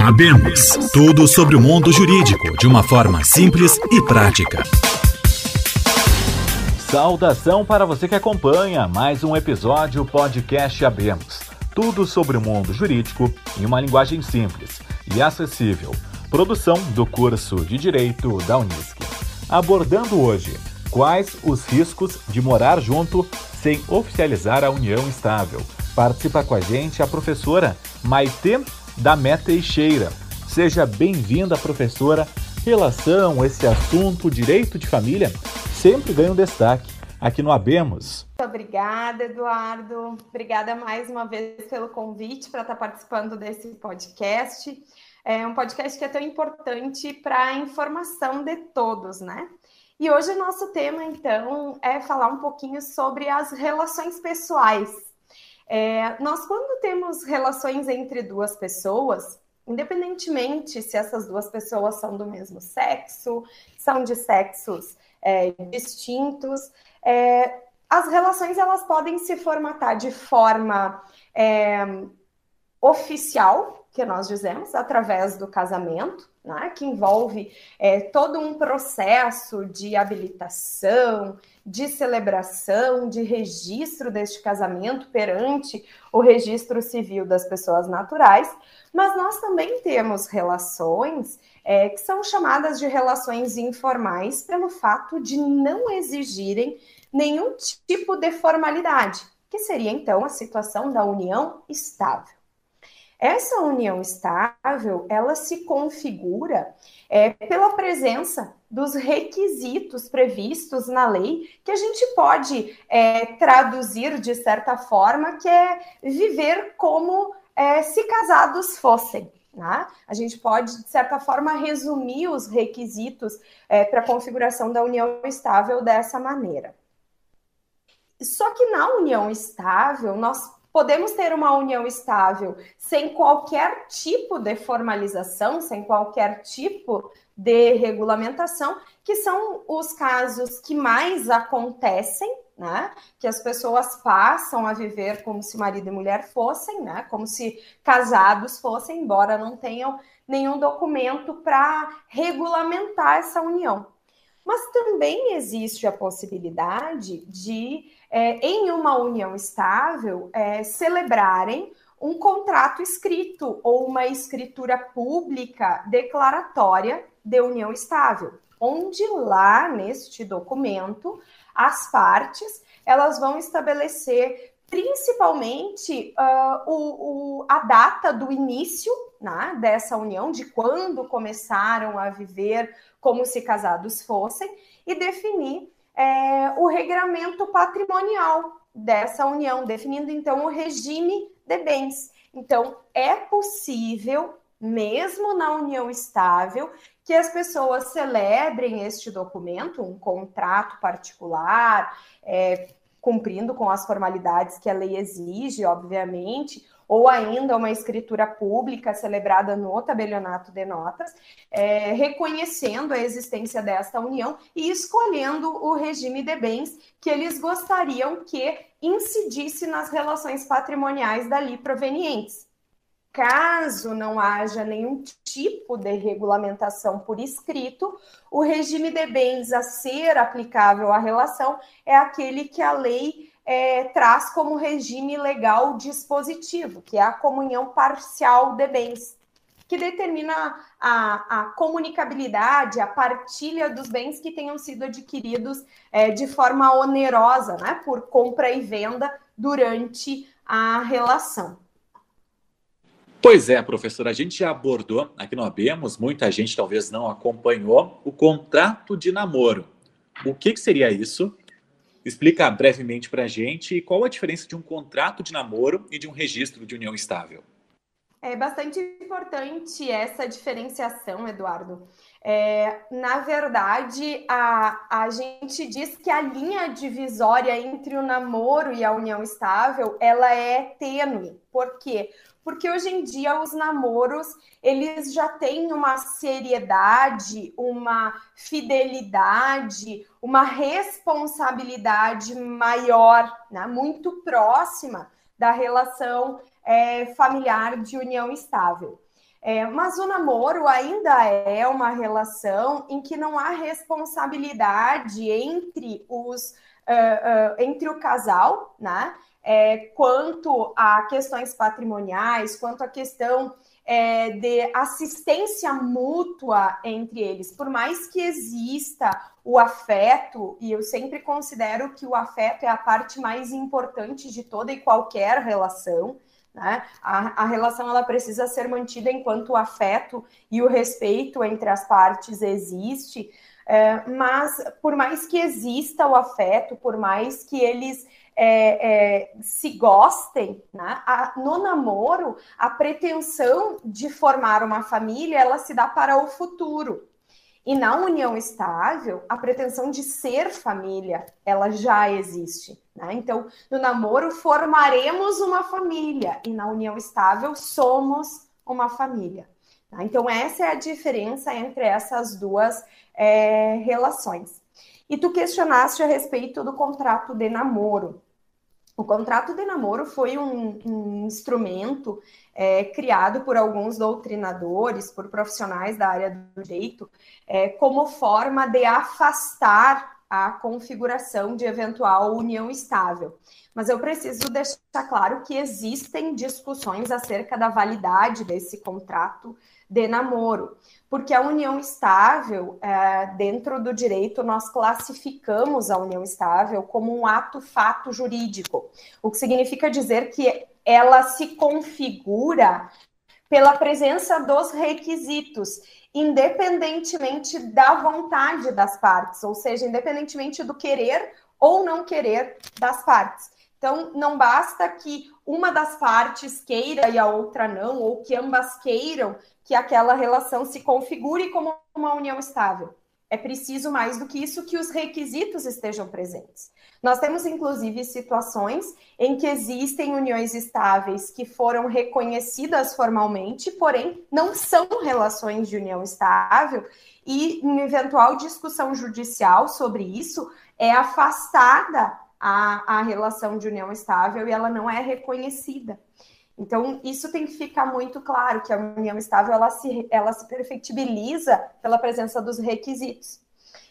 Abemos tudo sobre o mundo jurídico de uma forma simples e prática. Saudação para você que acompanha mais um episódio podcast Abemos. Tudo sobre o mundo jurídico em uma linguagem simples e acessível. Produção do curso de Direito da Unisc. Abordando hoje quais os riscos de morar junto sem oficializar a união estável. Participa com a gente a professora Maite da Meta Teixeira. Seja bem-vinda, professora. Relação, esse assunto, direito de família, sempre ganha um destaque aqui no Abemos. Muito obrigada, Eduardo. Obrigada mais uma vez pelo convite para estar participando desse podcast. É um podcast que é tão importante para a informação de todos, né? E hoje o nosso tema, então, é falar um pouquinho sobre as relações pessoais é, nós, quando temos relações entre duas pessoas, independentemente se essas duas pessoas são do mesmo sexo, são de sexos é, distintos, é, as relações elas podem se formatar de forma é, oficial, que nós dizemos, através do casamento, né, que envolve é, todo um processo de habilitação, de celebração, de registro deste casamento perante o registro civil das pessoas naturais, mas nós também temos relações é, que são chamadas de relações informais pelo fato de não exigirem nenhum tipo de formalidade, que seria então a situação da união estável. Essa união estável, ela se configura é, pela presença dos requisitos previstos na lei, que a gente pode é, traduzir de certa forma, que é viver como é, se casados fossem. Né? A gente pode, de certa forma, resumir os requisitos é, para a configuração da união estável dessa maneira. Só que na união estável, nós podemos ter uma união estável sem qualquer tipo de formalização, sem qualquer tipo de regulamentação, que são os casos que mais acontecem, né? Que as pessoas passam a viver como se marido e mulher fossem, né? Como se casados fossem, embora não tenham nenhum documento para regulamentar essa união. Mas também existe a possibilidade de é, em uma união estável, é, celebrarem um contrato escrito ou uma escritura pública declaratória de união estável, onde lá neste documento as partes elas vão estabelecer principalmente uh, o, o, a data do início né, dessa união, de quando começaram a viver como se casados fossem, e definir é, o regramento patrimonial dessa união, definindo então o regime de bens. Então, é possível, mesmo na união estável, que as pessoas celebrem este documento, um contrato particular, é, cumprindo com as formalidades que a lei exige, obviamente, ou ainda uma escritura pública celebrada no tabelionato de notas, é, reconhecendo a existência desta união e escolhendo o regime de bens que eles gostariam que incidisse nas relações patrimoniais dali provenientes. Caso não haja nenhum tipo de regulamentação por escrito, o regime de bens a ser aplicável à relação é aquele que a lei é, traz como regime legal dispositivo, que é a comunhão parcial de bens, que determina a, a comunicabilidade, a partilha dos bens que tenham sido adquiridos é, de forma onerosa, né, por compra e venda durante a relação. Pois é, professora, a gente já abordou aqui no Abemos, muita gente talvez não acompanhou, o contrato de namoro. O que, que seria isso? Explica brevemente para a gente qual a diferença de um contrato de namoro e de um registro de união estável. É bastante importante essa diferenciação, Eduardo. É, na verdade, a, a gente diz que a linha divisória entre o namoro e a união estável ela é tênue. Por quê? porque hoje em dia os namoros eles já têm uma seriedade, uma fidelidade, uma responsabilidade maior, né? muito próxima da relação é, familiar de união estável. É, mas o namoro ainda é uma relação em que não há responsabilidade entre os uh, uh, entre o casal, né? É, quanto a questões patrimoniais, quanto a questão é, de assistência mútua entre eles. Por mais que exista o afeto, e eu sempre considero que o afeto é a parte mais importante de toda e qualquer relação. Né? A, a relação ela precisa ser mantida enquanto o afeto e o respeito entre as partes existe, é, mas por mais que exista o afeto, por mais que eles é, é, se gostem, né? A, no namoro, a pretensão de formar uma família, ela se dá para o futuro. E na união estável, a pretensão de ser família, ela já existe. Né? Então, no namoro, formaremos uma família, e na união estável, somos uma família. Tá? Então, essa é a diferença entre essas duas é, relações. E tu questionaste a respeito do contrato de namoro. O contrato de namoro foi um, um instrumento é, criado por alguns doutrinadores, por profissionais da área do direito, é, como forma de afastar a configuração de eventual união estável. Mas eu preciso deixar claro que existem discussões acerca da validade desse contrato de namoro, porque a união estável, é, dentro do direito, nós classificamos a união estável como um ato fato jurídico, o que significa dizer que ela se configura pela presença dos requisitos, independentemente da vontade das partes, ou seja, independentemente do querer ou não querer das partes. Então, não basta que uma das partes queira e a outra não, ou que ambas queiram que aquela relação se configure como uma união estável. É preciso mais do que isso que os requisitos estejam presentes. Nós temos, inclusive, situações em que existem uniões estáveis que foram reconhecidas formalmente, porém não são relações de união estável, e em eventual discussão judicial sobre isso, é afastada a, a relação de união estável e ela não é reconhecida. Então, isso tem que ficar muito claro, que a união estável, ela se, ela se perfectibiliza pela presença dos requisitos.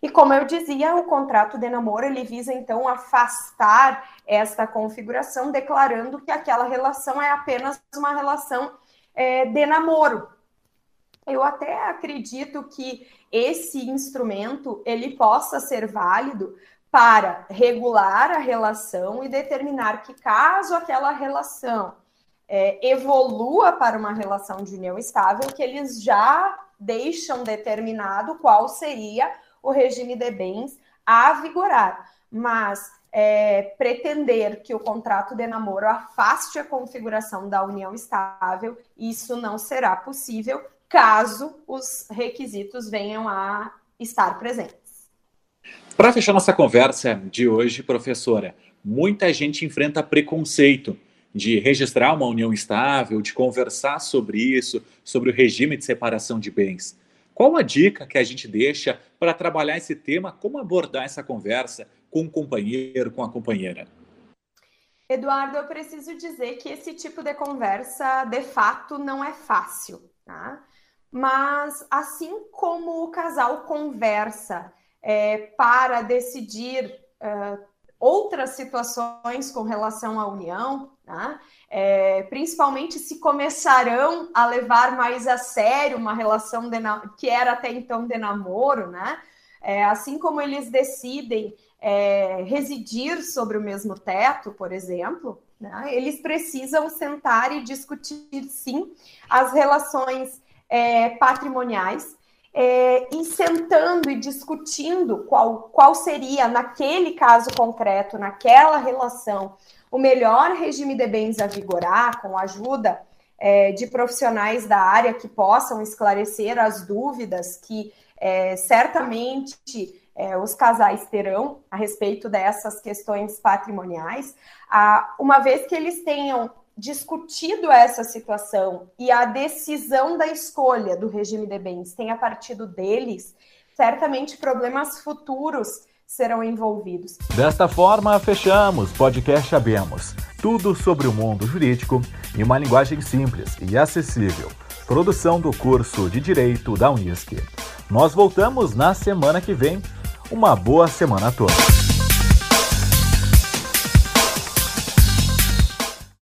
E como eu dizia, o contrato de namoro, ele visa, então, afastar esta configuração, declarando que aquela relação é apenas uma relação é, de namoro. Eu até acredito que esse instrumento, ele possa ser válido para regular a relação e determinar que, caso aquela relação é, evolua para uma relação de união estável, que eles já deixam determinado qual seria o regime de bens a vigorar. Mas é, pretender que o contrato de namoro afaste a configuração da união estável, isso não será possível caso os requisitos venham a estar presentes. Para fechar nossa conversa de hoje, professora, muita gente enfrenta preconceito de registrar uma união estável, de conversar sobre isso, sobre o regime de separação de bens. Qual a dica que a gente deixa para trabalhar esse tema? Como abordar essa conversa com o companheiro, com a companheira? Eduardo, eu preciso dizer que esse tipo de conversa, de fato, não é fácil, tá? Mas assim como o casal conversa é, para decidir é, outras situações com relação à união, né? é, principalmente se começarão a levar mais a sério uma relação que era até então de namoro, né? É, assim como eles decidem é, residir sobre o mesmo teto, por exemplo, né? eles precisam sentar e discutir, sim, as relações é, patrimoniais é, e sentando e discutindo qual, qual seria, naquele caso concreto, naquela relação, o melhor regime de bens a vigorar, com a ajuda é, de profissionais da área que possam esclarecer as dúvidas que é, certamente é, os casais terão a respeito dessas questões patrimoniais, a, uma vez que eles tenham discutido essa situação e a decisão da escolha do regime de bens tenha partido deles, certamente problemas futuros serão envolvidos. Desta forma, fechamos podcast Abemos. Tudo sobre o mundo jurídico em uma linguagem simples e acessível produção do curso de Direito da Unisc. Nós voltamos na semana que vem. Uma boa semana a todos.